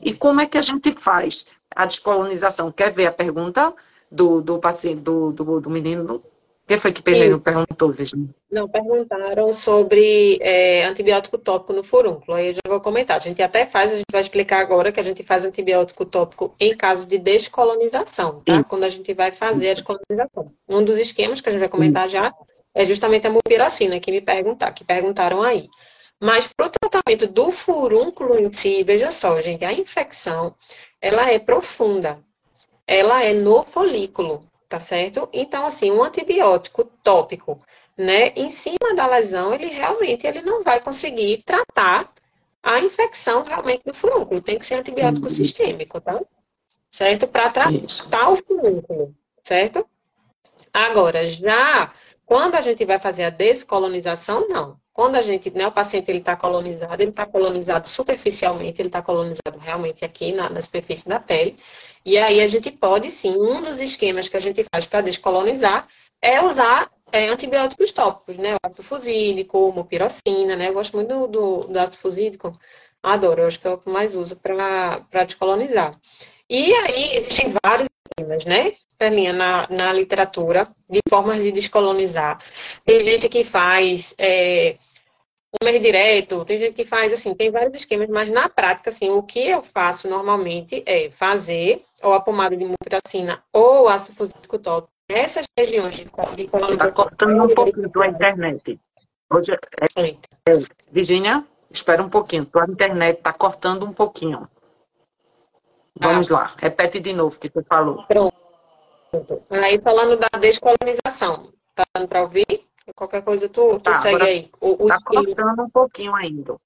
E como é que a gente faz a descolonização? Quer ver a pergunta do, do paciente, do, do, do menino? Quem foi que Pedro perguntou, Virginia? Não, perguntaram sobre é, antibiótico tópico no furúnculo. Aí eu já vou comentar. A gente até faz, a gente vai explicar agora que a gente faz antibiótico tópico em caso de descolonização, tá? Quando a gente vai fazer Isso. a descolonização. Um dos esquemas que a gente vai comentar já é justamente a mupiracina, que me perguntar, que perguntaram aí. Mas para o tratamento do furúnculo em si, veja só, gente, a infecção, ela é profunda. Ela é no folículo tá certo? Então, assim, um antibiótico tópico, né, em cima da lesão, ele realmente ele não vai conseguir tratar a infecção realmente do furúnculo. Tem que ser antibiótico sistêmico, tá? Certo? Para tratar o furúnculo, certo? Agora, já quando a gente vai fazer a descolonização, não. Quando a gente, né, o paciente ele está colonizado, ele está colonizado superficialmente, ele está colonizado realmente aqui na, na superfície da pele. E aí a gente pode sim, um dos esquemas que a gente faz para descolonizar é usar é, antibióticos tópicos, né? O ácido fusídico, mupirocina, né? Eu gosto muito do, do, do ácido fusídico. Adoro, eu acho que é o que mais uso para descolonizar. E aí existem vários esquemas, né? Perlinha, na, na literatura, de formas de descolonizar. Tem gente que faz é, comer direto, tem gente que faz assim, tem vários esquemas, mas na prática, assim, o que eu faço normalmente é fazer ou a pomada de mupiracina ou ácido fusídico tópico nessas regiões de, de Está cortando um pouquinho tua internet. Hoje, é, é, é, Virginia, espera um pouquinho, tua internet está cortando um pouquinho. Vamos ah. lá, repete de novo o que tu falou. Pronto. Aí falando da descolonização, tá dando para ouvir? Qualquer coisa tu, tu tá, segue aí. O, tá cortando um pouquinho ainda.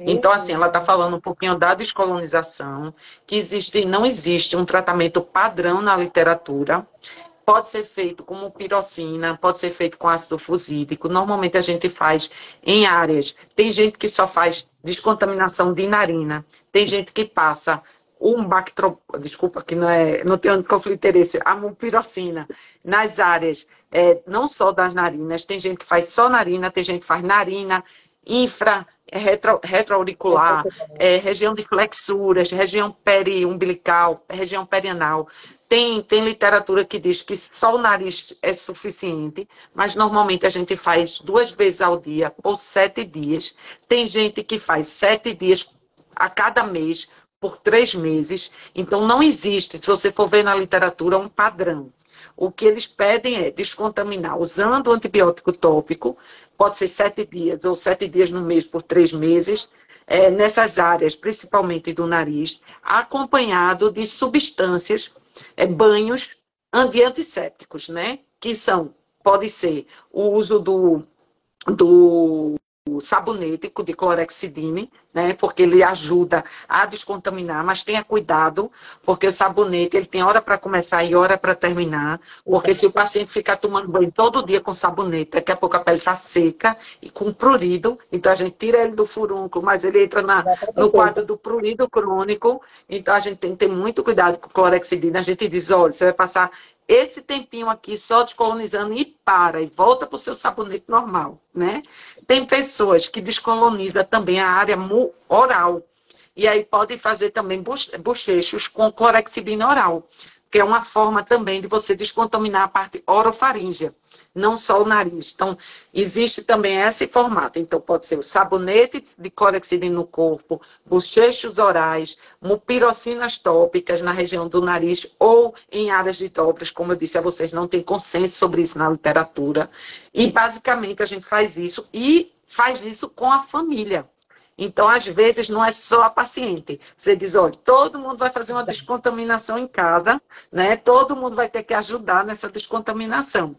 Então, assim, ela está falando um pouquinho da descolonização, que existe, não existe um tratamento padrão na literatura. Pode ser feito com pirocina, pode ser feito com ácido fusídico. Normalmente a gente faz em áreas. Tem gente que só faz descontaminação de narina. Tem gente que passa um bactro, desculpa que não é, não tem conflito de interesse, a mumpirocina nas áreas é, não só das narinas, tem gente que faz só narina, tem gente que faz narina, infra, retro, retroauricular, é, região de flexuras, região periumbilical, região perianal. Tem, tem literatura que diz que só o nariz é suficiente, mas normalmente a gente faz duas vezes ao dia, por sete dias. Tem gente que faz sete dias a cada mês, por três meses. Então, não existe, se você for ver na literatura, um padrão. O que eles pedem é descontaminar usando o antibiótico tópico, pode ser sete dias ou sete dias no mês por três meses, é, nessas áreas, principalmente do nariz, acompanhado de substâncias, é, banhos antissépticos, né? Que são, pode ser o uso do, do o sabonete de clorexidine, né? Porque ele ajuda a descontaminar, mas tenha cuidado, porque o sabonete ele tem hora para começar e hora para terminar, porque se o paciente ficar tomando banho todo dia com sabonete, daqui a pouco a pele está seca e com prurido, então a gente tira ele do furúnculo, mas ele entra na, no quadro do prurido crônico, então a gente tem que ter muito cuidado com clorexidina. A gente diz, olha, você vai passar esse tempinho aqui só descolonizando e para, e volta para o seu sabonete normal, né? Tem pessoas que descolonizam também a área oral, e aí pode fazer também bochechos com clorexidina oral que é uma forma também de você descontaminar a parte orofaríngea, não só o nariz. Então, existe também esse formato. Então, pode ser o sabonete de clorexidina no corpo, bochechos orais, mupirocinas tópicas na região do nariz ou em áreas de dobras, como eu disse a vocês, não tem consenso sobre isso na literatura. E, basicamente, a gente faz isso e faz isso com a família. Então, às vezes, não é só a paciente. Você diz, olha, todo mundo vai fazer uma descontaminação em casa, né? Todo mundo vai ter que ajudar nessa descontaminação.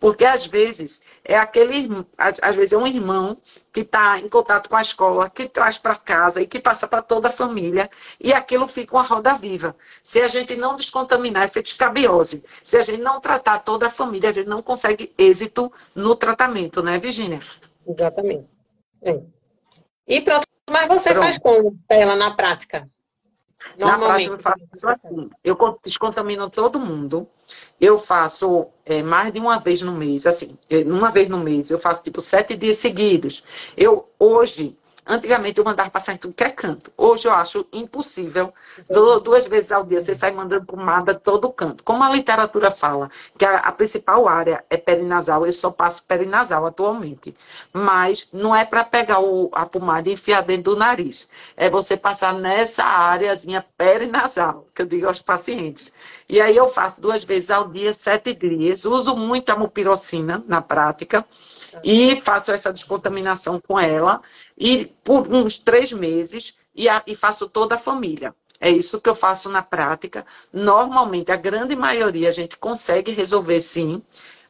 Porque, às vezes, é aquele, às vezes, é um irmão que está em contato com a escola, que traz para casa e que passa para toda a família, e aquilo fica uma roda viva. Se a gente não descontaminar, é feito escabiose. Se a gente não tratar toda a família, a gente não consegue êxito no tratamento, né, Virginia? Exatamente. É. E pronto, mas você pronto. faz como ela na prática? Normalmente. Na prática eu faço assim, eu descontamino todo mundo, eu faço é, mais de uma vez no mês, assim, uma vez no mês, eu faço tipo sete dias seguidos. Eu, hoje, Antigamente eu mandava passar em tudo que é canto. Hoje eu acho impossível. Duas vezes ao dia você sai mandando pomada todo canto. Como a literatura fala que a, a principal área é perinasal, eu só passo perinasal atualmente. Mas não é para pegar o, a pomada e enfiar dentro do nariz. É você passar nessa áreazinha perinasal, que eu digo aos pacientes. E aí eu faço duas vezes ao dia, sete dias. Uso muito a mupirocina na prática e faço essa descontaminação com ela e por uns três meses e, a, e faço toda a família. É isso que eu faço na prática. Normalmente, a grande maioria a gente consegue resolver sim,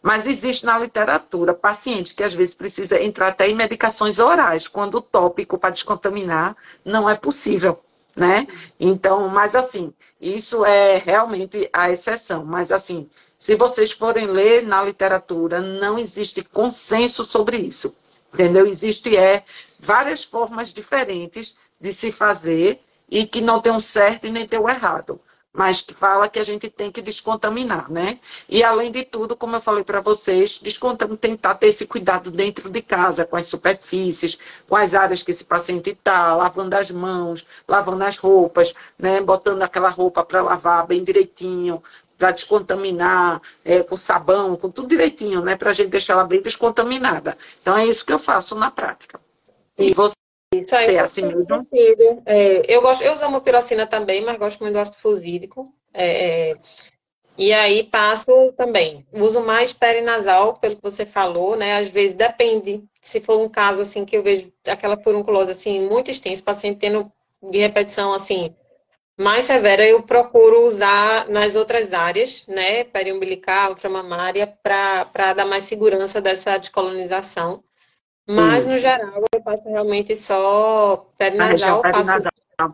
mas existe na literatura paciente que às vezes precisa entrar até em medicações orais, quando o tópico para descontaminar não é possível. Né? Então, mas assim, isso é realmente a exceção. Mas assim, se vocês forem ler na literatura, não existe consenso sobre isso. Entendeu? Existe é, várias formas diferentes de se fazer e que não tem um certo e nem tem um errado. Mas que fala que a gente tem que descontaminar, né? E além de tudo, como eu falei para vocês, tentar ter esse cuidado dentro de casa, com as superfícies, com as áreas que esse paciente está, lavando as mãos, lavando as roupas, né? Botando aquela roupa para lavar bem direitinho, para descontaminar é, com sabão, com tudo direitinho, né? Para a gente deixar ela bem descontaminada. Então é isso que eu faço na prática. E você isso aí, é assim mesmo? É, eu, gosto, eu uso a mupirocina também, mas gosto muito do ácido fusídico. É, é, e aí passo também. Uso mais perinasal, pelo que você falou, né? Às vezes depende. Se for um caso assim que eu vejo aquela furunculose assim muito extensa, paciente tendo de repetição assim mais severa, eu procuro usar nas outras áreas, né, periumbilical, ultramamária, para dar mais segurança dessa descolonização. Mas, Isso. no geral, eu faço realmente só perinasal. Perinasal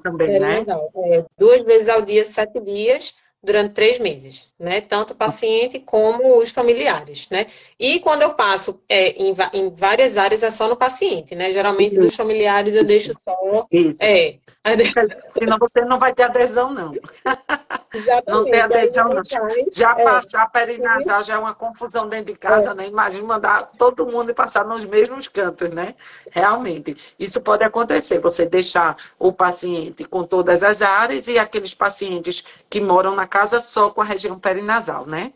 também, né? perinasal. né? É, duas vezes ao dia, sete dias durante três meses, né? Tanto o paciente como os familiares, né? E quando eu passo é, em, em, várias áreas é só no paciente, né? Geralmente Isso. dos familiares eu deixo só. Isso. É. Senão você não vai ter adesão, não. Exatamente. Não tem adesão, não. Já é. passar perinasal já é uma confusão dentro de casa, é. né? Imagina mandar todo mundo passar nos mesmos cantos, né? Realmente. Isso pode acontecer. Você deixar o paciente com todas as áreas e aqueles pacientes que moram na casa só com a região perinasal, né?